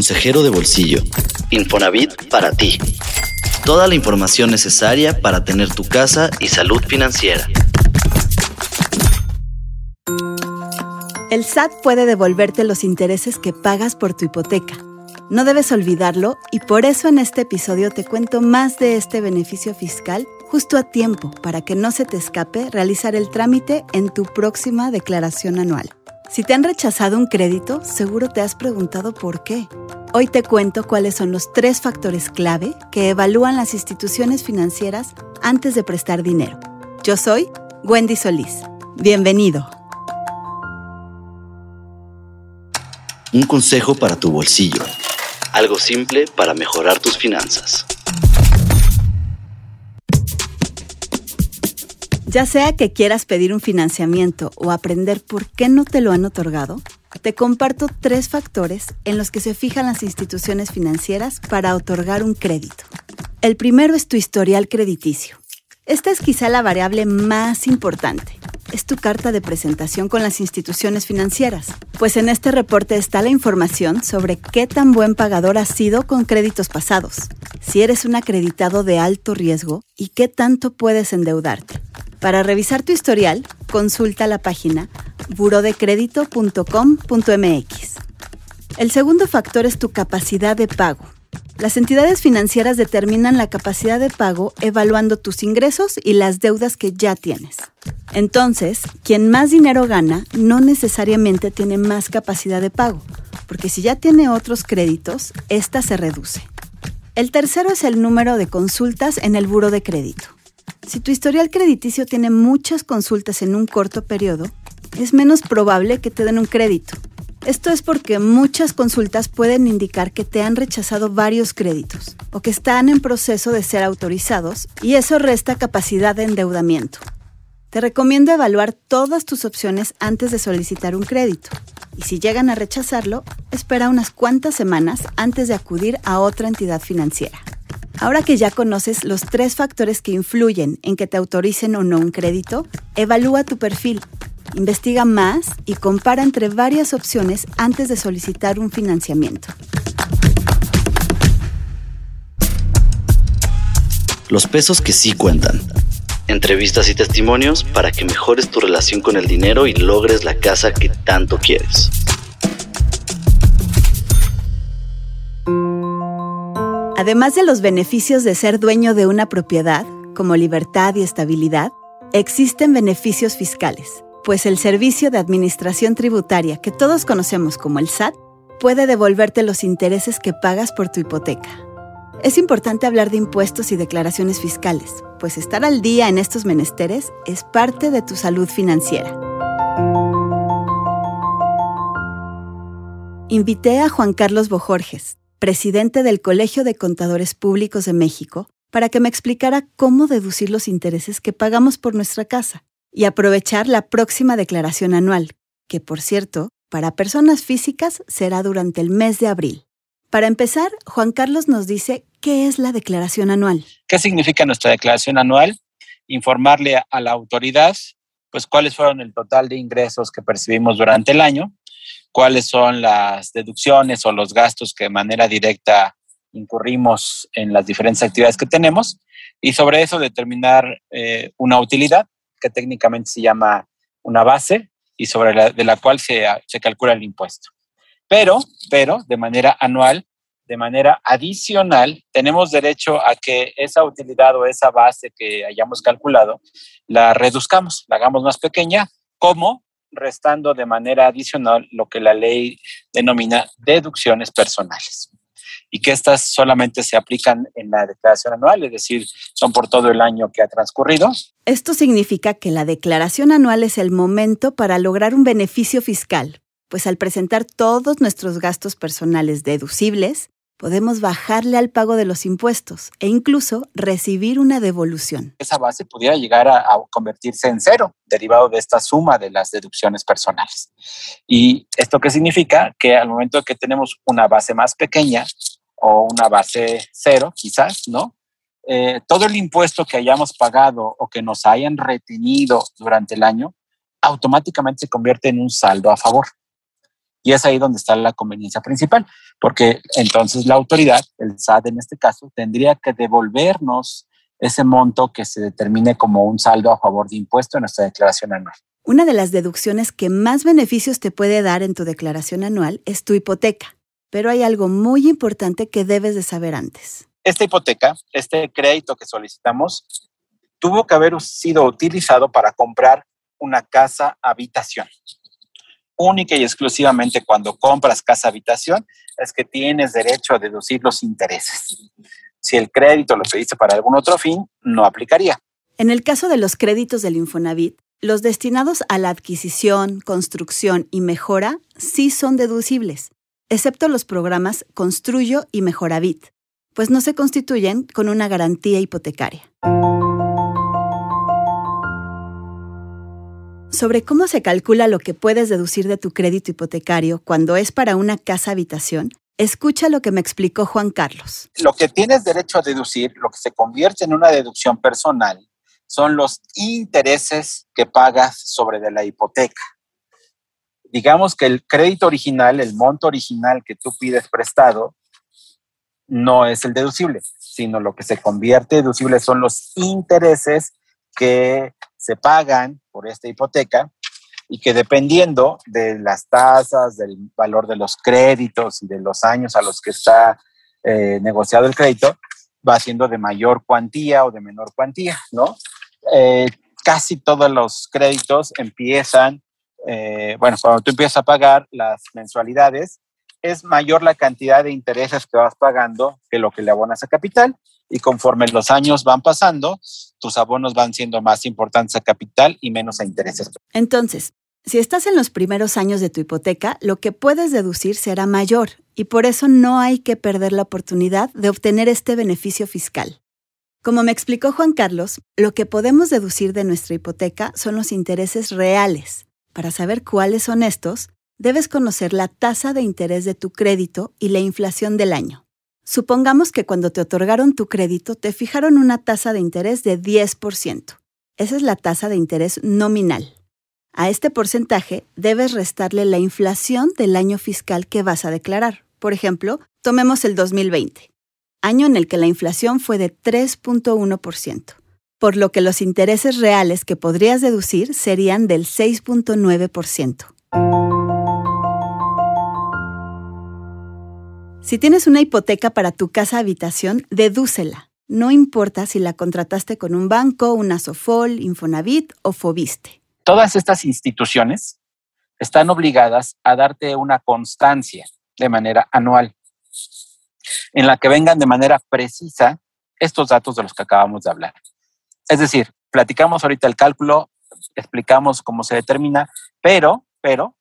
consejero de bolsillo. Infonavit para ti. Toda la información necesaria para tener tu casa y salud financiera. El SAT puede devolverte los intereses que pagas por tu hipoteca. No debes olvidarlo y por eso en este episodio te cuento más de este beneficio fiscal justo a tiempo para que no se te escape realizar el trámite en tu próxima declaración anual. Si te han rechazado un crédito, seguro te has preguntado por qué. Hoy te cuento cuáles son los tres factores clave que evalúan las instituciones financieras antes de prestar dinero. Yo soy Wendy Solís. Bienvenido. Un consejo para tu bolsillo. Algo simple para mejorar tus finanzas. Ya sea que quieras pedir un financiamiento o aprender por qué no te lo han otorgado, te comparto tres factores en los que se fijan las instituciones financieras para otorgar un crédito. El primero es tu historial crediticio. Esta es quizá la variable más importante. Es tu carta de presentación con las instituciones financieras, pues en este reporte está la información sobre qué tan buen pagador has sido con créditos pasados, si eres un acreditado de alto riesgo y qué tanto puedes endeudarte. Para revisar tu historial, consulta la página burodecredito.com.mx. El segundo factor es tu capacidad de pago. Las entidades financieras determinan la capacidad de pago evaluando tus ingresos y las deudas que ya tienes. Entonces, quien más dinero gana no necesariamente tiene más capacidad de pago, porque si ya tiene otros créditos, esta se reduce. El tercero es el número de consultas en el buro de crédito. Si tu historial crediticio tiene muchas consultas en un corto periodo, es menos probable que te den un crédito. Esto es porque muchas consultas pueden indicar que te han rechazado varios créditos o que están en proceso de ser autorizados y eso resta capacidad de endeudamiento. Te recomiendo evaluar todas tus opciones antes de solicitar un crédito y si llegan a rechazarlo, espera unas cuantas semanas antes de acudir a otra entidad financiera. Ahora que ya conoces los tres factores que influyen en que te autoricen o no un crédito, evalúa tu perfil Investiga más y compara entre varias opciones antes de solicitar un financiamiento. Los pesos que sí cuentan. Entrevistas y testimonios para que mejores tu relación con el dinero y logres la casa que tanto quieres. Además de los beneficios de ser dueño de una propiedad, como libertad y estabilidad, existen beneficios fiscales pues el Servicio de Administración Tributaria, que todos conocemos como el SAT, puede devolverte los intereses que pagas por tu hipoteca. Es importante hablar de impuestos y declaraciones fiscales, pues estar al día en estos menesteres es parte de tu salud financiera. Invité a Juan Carlos Bojorges, presidente del Colegio de Contadores Públicos de México, para que me explicara cómo deducir los intereses que pagamos por nuestra casa y aprovechar la próxima declaración anual, que por cierto, para personas físicas será durante el mes de abril. Para empezar, Juan Carlos nos dice qué es la declaración anual. ¿Qué significa nuestra declaración anual? Informarle a la autoridad pues cuáles fueron el total de ingresos que percibimos durante el año, cuáles son las deducciones o los gastos que de manera directa incurrimos en las diferentes actividades que tenemos y sobre eso determinar eh, una utilidad que técnicamente se llama una base y sobre la, de la cual se, se calcula el impuesto. Pero, pero, de manera anual, de manera adicional, tenemos derecho a que esa utilidad o esa base que hayamos calculado la reduzcamos, la hagamos más pequeña, como restando de manera adicional lo que la ley denomina deducciones personales y que estas solamente se aplican en la declaración anual, es decir, son por todo el año que ha transcurrido. Esto significa que la declaración anual es el momento para lograr un beneficio fiscal, pues al presentar todos nuestros gastos personales deducibles, podemos bajarle al pago de los impuestos e incluso recibir una devolución. Esa base pudiera llegar a, convertirse en cero, derivado de esta suma de las deducciones personales. ¿Y esto qué significa? Que al momento que tenemos una base más pequeña, o una base cero, quizás, ¿no? Eh, todo el impuesto que hayamos pagado o que nos hayan retenido durante el año automáticamente se convierte en un saldo a favor. Y es ahí donde está la conveniencia principal, porque entonces la autoridad, el SAT en este caso, tendría que devolvernos ese monto que se determine como un saldo a favor de impuesto en nuestra declaración anual. Una de las deducciones que más beneficios te puede dar en tu declaración anual es tu hipoteca, pero hay algo muy importante que debes de saber antes. Esta hipoteca, este crédito que solicitamos, tuvo que haber sido utilizado para comprar una casa habitación. Única y exclusivamente cuando compras casa habitación es que tienes derecho a deducir los intereses. Si el crédito lo pediste para algún otro fin, no aplicaría. En el caso de los créditos del Infonavit, los destinados a la adquisición, construcción y mejora sí son deducibles, excepto los programas Construyo y Mejoravit, pues no se constituyen con una garantía hipotecaria. Sobre cómo se calcula lo que puedes deducir de tu crédito hipotecario cuando es para una casa habitación, Escucha lo que me explicó Juan Carlos. Lo que tienes derecho a deducir, lo que se convierte en una deducción personal, son los intereses que pagas sobre la hipoteca. Digamos que el crédito original, el monto original que tú pides prestado, no es el deducible, sino lo que se convierte deducible son los intereses que se pagan por esta hipoteca y que dependiendo de las tasas, del valor de los créditos y de los años a los que está eh, negociado el crédito, va siendo de mayor cuantía o de menor cuantía, ¿no? Eh, casi todos los créditos empiezan, eh, bueno, cuando tú empiezas a pagar las mensualidades, es mayor la cantidad de intereses que vas pagando que lo que le abonas a capital y conforme los años van pasando, tus abonos van siendo más importantes a capital y menos a intereses. Entonces, si estás en los primeros años de tu hipoteca, lo que puedes deducir será mayor y por eso no hay que perder la oportunidad de obtener este beneficio fiscal. Como me explicó Juan Carlos, lo que podemos deducir de nuestra hipoteca son los intereses reales. Para saber cuáles son estos, debes conocer la tasa de interés de tu crédito y la inflación del año. Supongamos que cuando te otorgaron tu crédito te fijaron una tasa de interés de 10%. Esa es la tasa de interés nominal. A este porcentaje debes restarle la inflación del año fiscal que vas a declarar. Por ejemplo, tomemos el 2020, año en el que la inflación fue de 3.1%, por lo que los intereses reales que podrías deducir serían del 6.9%. Si tienes una hipoteca para tu casa habitación, dedúcela. No importa si la contrataste con un banco, una Sofol, Infonavit o Fobiste todas estas instituciones están obligadas a darte una constancia de manera anual, en la que vengan de manera precisa estos datos de los que acabamos de hablar. Es decir, platicamos ahorita el cálculo, explicamos cómo se determina, pero, pero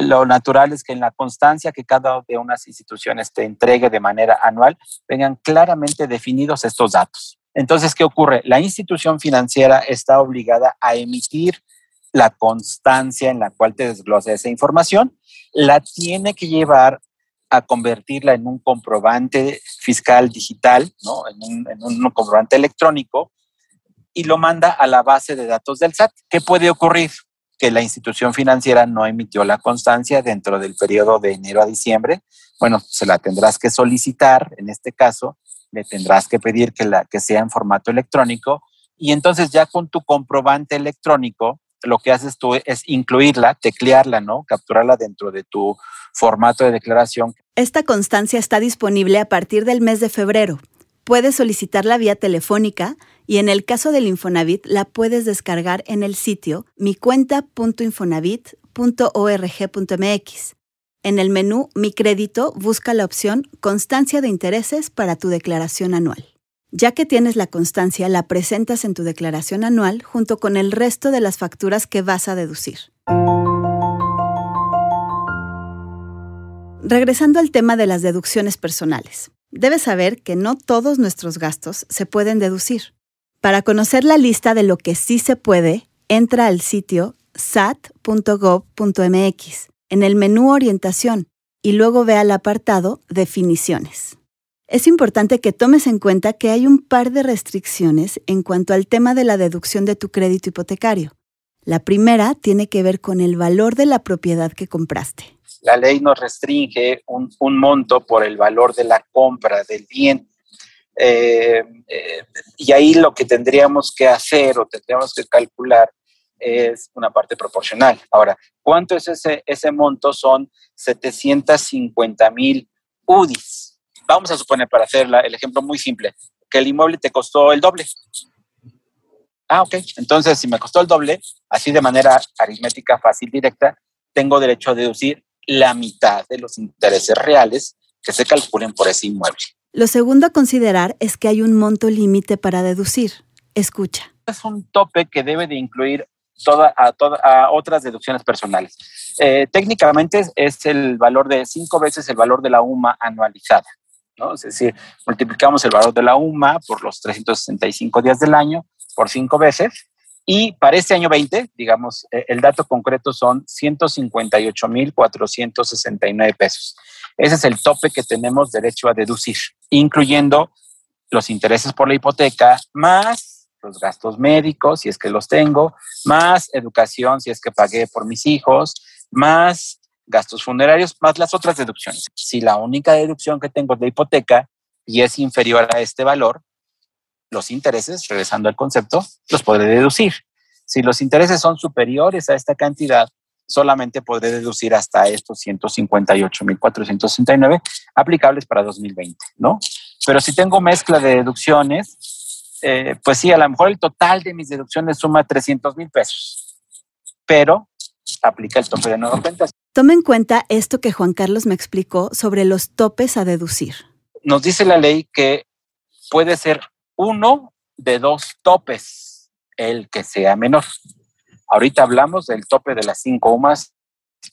lo natural es que en la constancia que cada de unas instituciones te entregue de manera anual vengan claramente definidos estos datos. Entonces, ¿qué ocurre? La institución financiera está obligada a emitir la constancia en la cual te desglosa esa información, la tiene que llevar a convertirla en un comprobante fiscal digital, ¿no? en, un, un comprobante electrónico, y lo manda a la base de datos del SAT. ¿Qué puede ocurrir? Que la institución financiera no emitió la constancia dentro del periodo de enero a diciembre. Bueno, se la tendrás que solicitar, en este caso, le tendrás que pedir que, que sea en formato electrónico y entonces ya con tu comprobante electrónico lo que haces tú es incluirla, teclearla, ¿no? Capturarla dentro de tu formato de declaración. Esta constancia está disponible a partir del mes de febrero. Puedes solicitarla vía telefónica y en el caso del Infonavit la puedes descargar en el sitio micuenta.infonavit.org.mx. En el menú Mi crédito busca la opción Constancia de intereses para tu declaración anual. Ya que tienes la constancia, la presentas en tu declaración anual junto con el resto de las facturas que vas a deducir. Regresando al tema de las deducciones personales, debes saber que no todos nuestros gastos se pueden deducir. Para conocer la lista de lo que sí se puede, entra al sitio sat.gov.mx en el menú Orientación y luego ve al apartado Definiciones. Es importante que tomes en cuenta que hay un par de restricciones en cuanto al tema de la deducción de tu crédito hipotecario. La primera tiene que ver con el valor de la propiedad que compraste. la ley nos restringe un, monto por el valor de la compra del bien. Eh, eh, y ahí lo que tendríamos que hacer o tendríamos que calcular es una parte proporcional. Ahora, ¿cuánto es ese, ese monto? Son 750 mil UDIs. Vamos a suponer, para hacer el ejemplo muy simple, que el inmueble te costó el doble. Ah, ok. Entonces, si me costó el doble, así de manera aritmética fácil, directa, tengo derecho a deducir la mitad de los intereses reales que se calculen por ese inmueble. Lo segundo a considerar es que hay un monto límite para deducir. Escucha. Es un tope que debe de incluir toda, a, a otras deducciones personales. Eh, técnicamente es el valor de cinco veces el valor de la UMA anualizada. ¿no? Es decir, multiplicamos el valor de la UMA por los 365 días del año por cinco veces y para este año 20, digamos, eh, el dato concreto son 158.469 pesos. Ese es el tope que tenemos derecho a deducir, incluyendo los intereses por la hipoteca, más los gastos médicos, si es que los tengo, más educación, si es que pagué por mis hijos, más gastos funerarios, más las otras deducciones. Si la única deducción que tengo es de hipoteca y es inferior a este valor, los intereses, regresando al concepto, los podré deducir. Si los intereses son superiores a esta cantidad, solamente podré deducir hasta estos 158.469 aplicables para 2020, ¿no? Pero si tengo mezcla de deducciones, eh, pues sí, a lo mejor el total de mis deducciones suma 300 mil pesos, pero aplica el tope de nueva cuenta. Tome en cuenta esto que Juan Carlos me explicó sobre los topes a deducir. Nos dice la ley que puede ser uno de dos topes, el que sea menor. Ahorita hablamos del tope de las cinco UMAS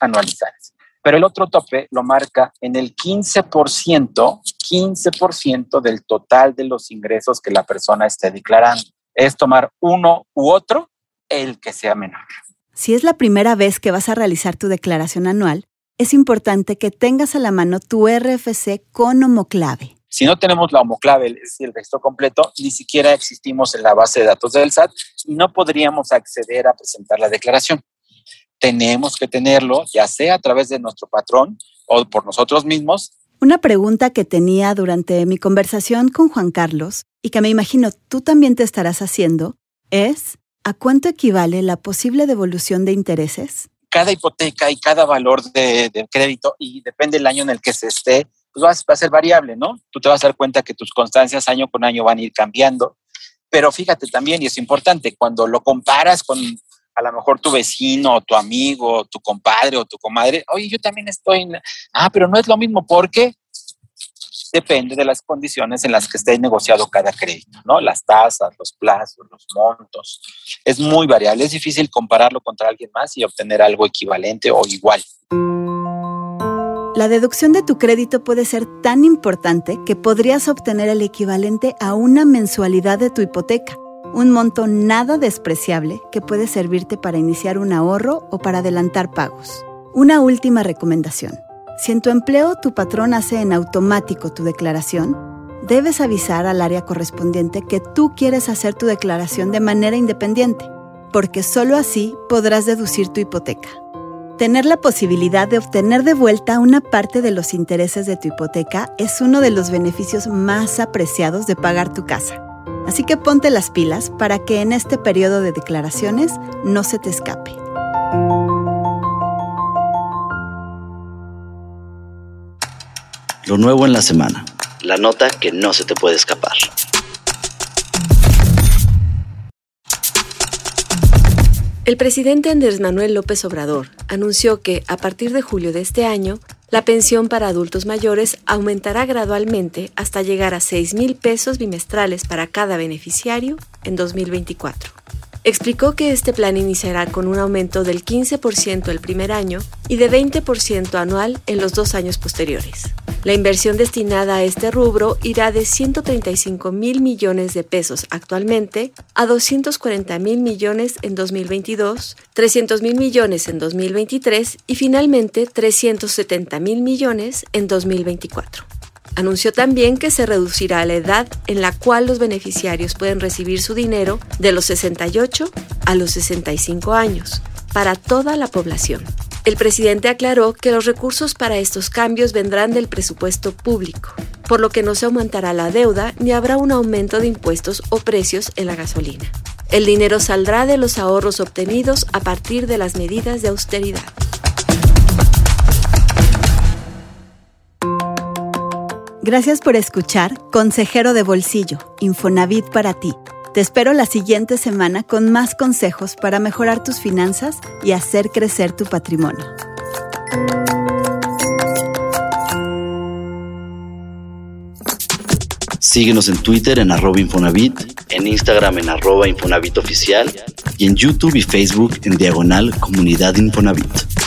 anualizadas, pero el otro tope lo marca en el 15%, 15% del total de los ingresos que la persona esté declarando. Es tomar uno u otro, el que sea menor. Si es la primera vez que vas a realizar tu declaración anual, es importante que tengas a la mano tu RFC con homoclave. Si no tenemos la homoclave, es decir, el registro completo, ni siquiera existimos en la base de datos del SAT y no podríamos acceder a presentar la declaración. Tenemos que tenerlo, ya sea a través de nuestro patrón o por nosotros mismos. Una pregunta que tenía durante mi conversación con Juan Carlos y que me imagino tú también te estarás haciendo es, ¿a cuánto equivale la posible devolución de intereses? Cada hipoteca y cada valor de, de crédito, y depende del año en el que se esté, pues va a ser variable, ¿no? Tú te vas a dar cuenta que tus constancias año con año van a ir cambiando. Pero fíjate también, y es importante, cuando lo comparas con a lo mejor tu vecino, tu amigo, tu compadre o tu comadre, oye, yo también estoy en... Ah, pero no es lo mismo porque depende de las condiciones en las que esté negociado cada crédito, ¿no? Las tasas, los plazos, los montos. Es muy variable, es difícil compararlo contra alguien más y obtener algo equivalente o igual. La deducción de tu crédito puede ser tan importante que podrías obtener el equivalente a una mensualidad de tu hipoteca, un monto nada despreciable que puede servirte para iniciar un ahorro o para adelantar pagos. Una última recomendación. Si en tu empleo tu patrón hace en automático tu declaración, debes avisar al área correspondiente que tú quieres hacer tu declaración de manera independiente, porque solo así podrás deducir tu hipoteca. Tener la posibilidad de obtener de vuelta una parte de los intereses de tu hipoteca es uno de los beneficios más apreciados de pagar tu casa. Así que ponte las pilas para que en este periodo de declaraciones no se te escape. Lo nuevo en la semana. La nota que no se te puede escapar. El presidente Andrés Manuel López Obrador anunció que, a partir de julio de este año, la pensión para adultos mayores aumentará gradualmente hasta llegar a 6 mil pesos bimestrales para cada beneficiario en 2024. Explicó que este plan iniciará con un aumento del 15% el primer año y de 20% anual en los dos años posteriores. La inversión destinada a este rubro irá de 135 mil millones de pesos actualmente a 240 mil millones en 2022, 300 mil millones en 2023 y finalmente 370 mil millones en 2024. Anunció también que se reducirá la edad en la cual los beneficiarios pueden recibir su dinero de los 68 a los 65 años para toda la población. El presidente aclaró que los recursos para estos cambios vendrán del presupuesto público, por lo que no se aumentará la deuda ni habrá un aumento de impuestos o precios en la gasolina. El dinero saldrá de los ahorros obtenidos a partir de las medidas de austeridad. Gracias por escuchar Consejero de Bolsillo, Infonavit para ti. Te espero la siguiente semana con más consejos para mejorar tus finanzas y hacer crecer tu patrimonio. Síguenos en Twitter en arroba Infonavit, en Instagram en arroba y en YouTube y Facebook en Diagonal Comunidad Infonavit.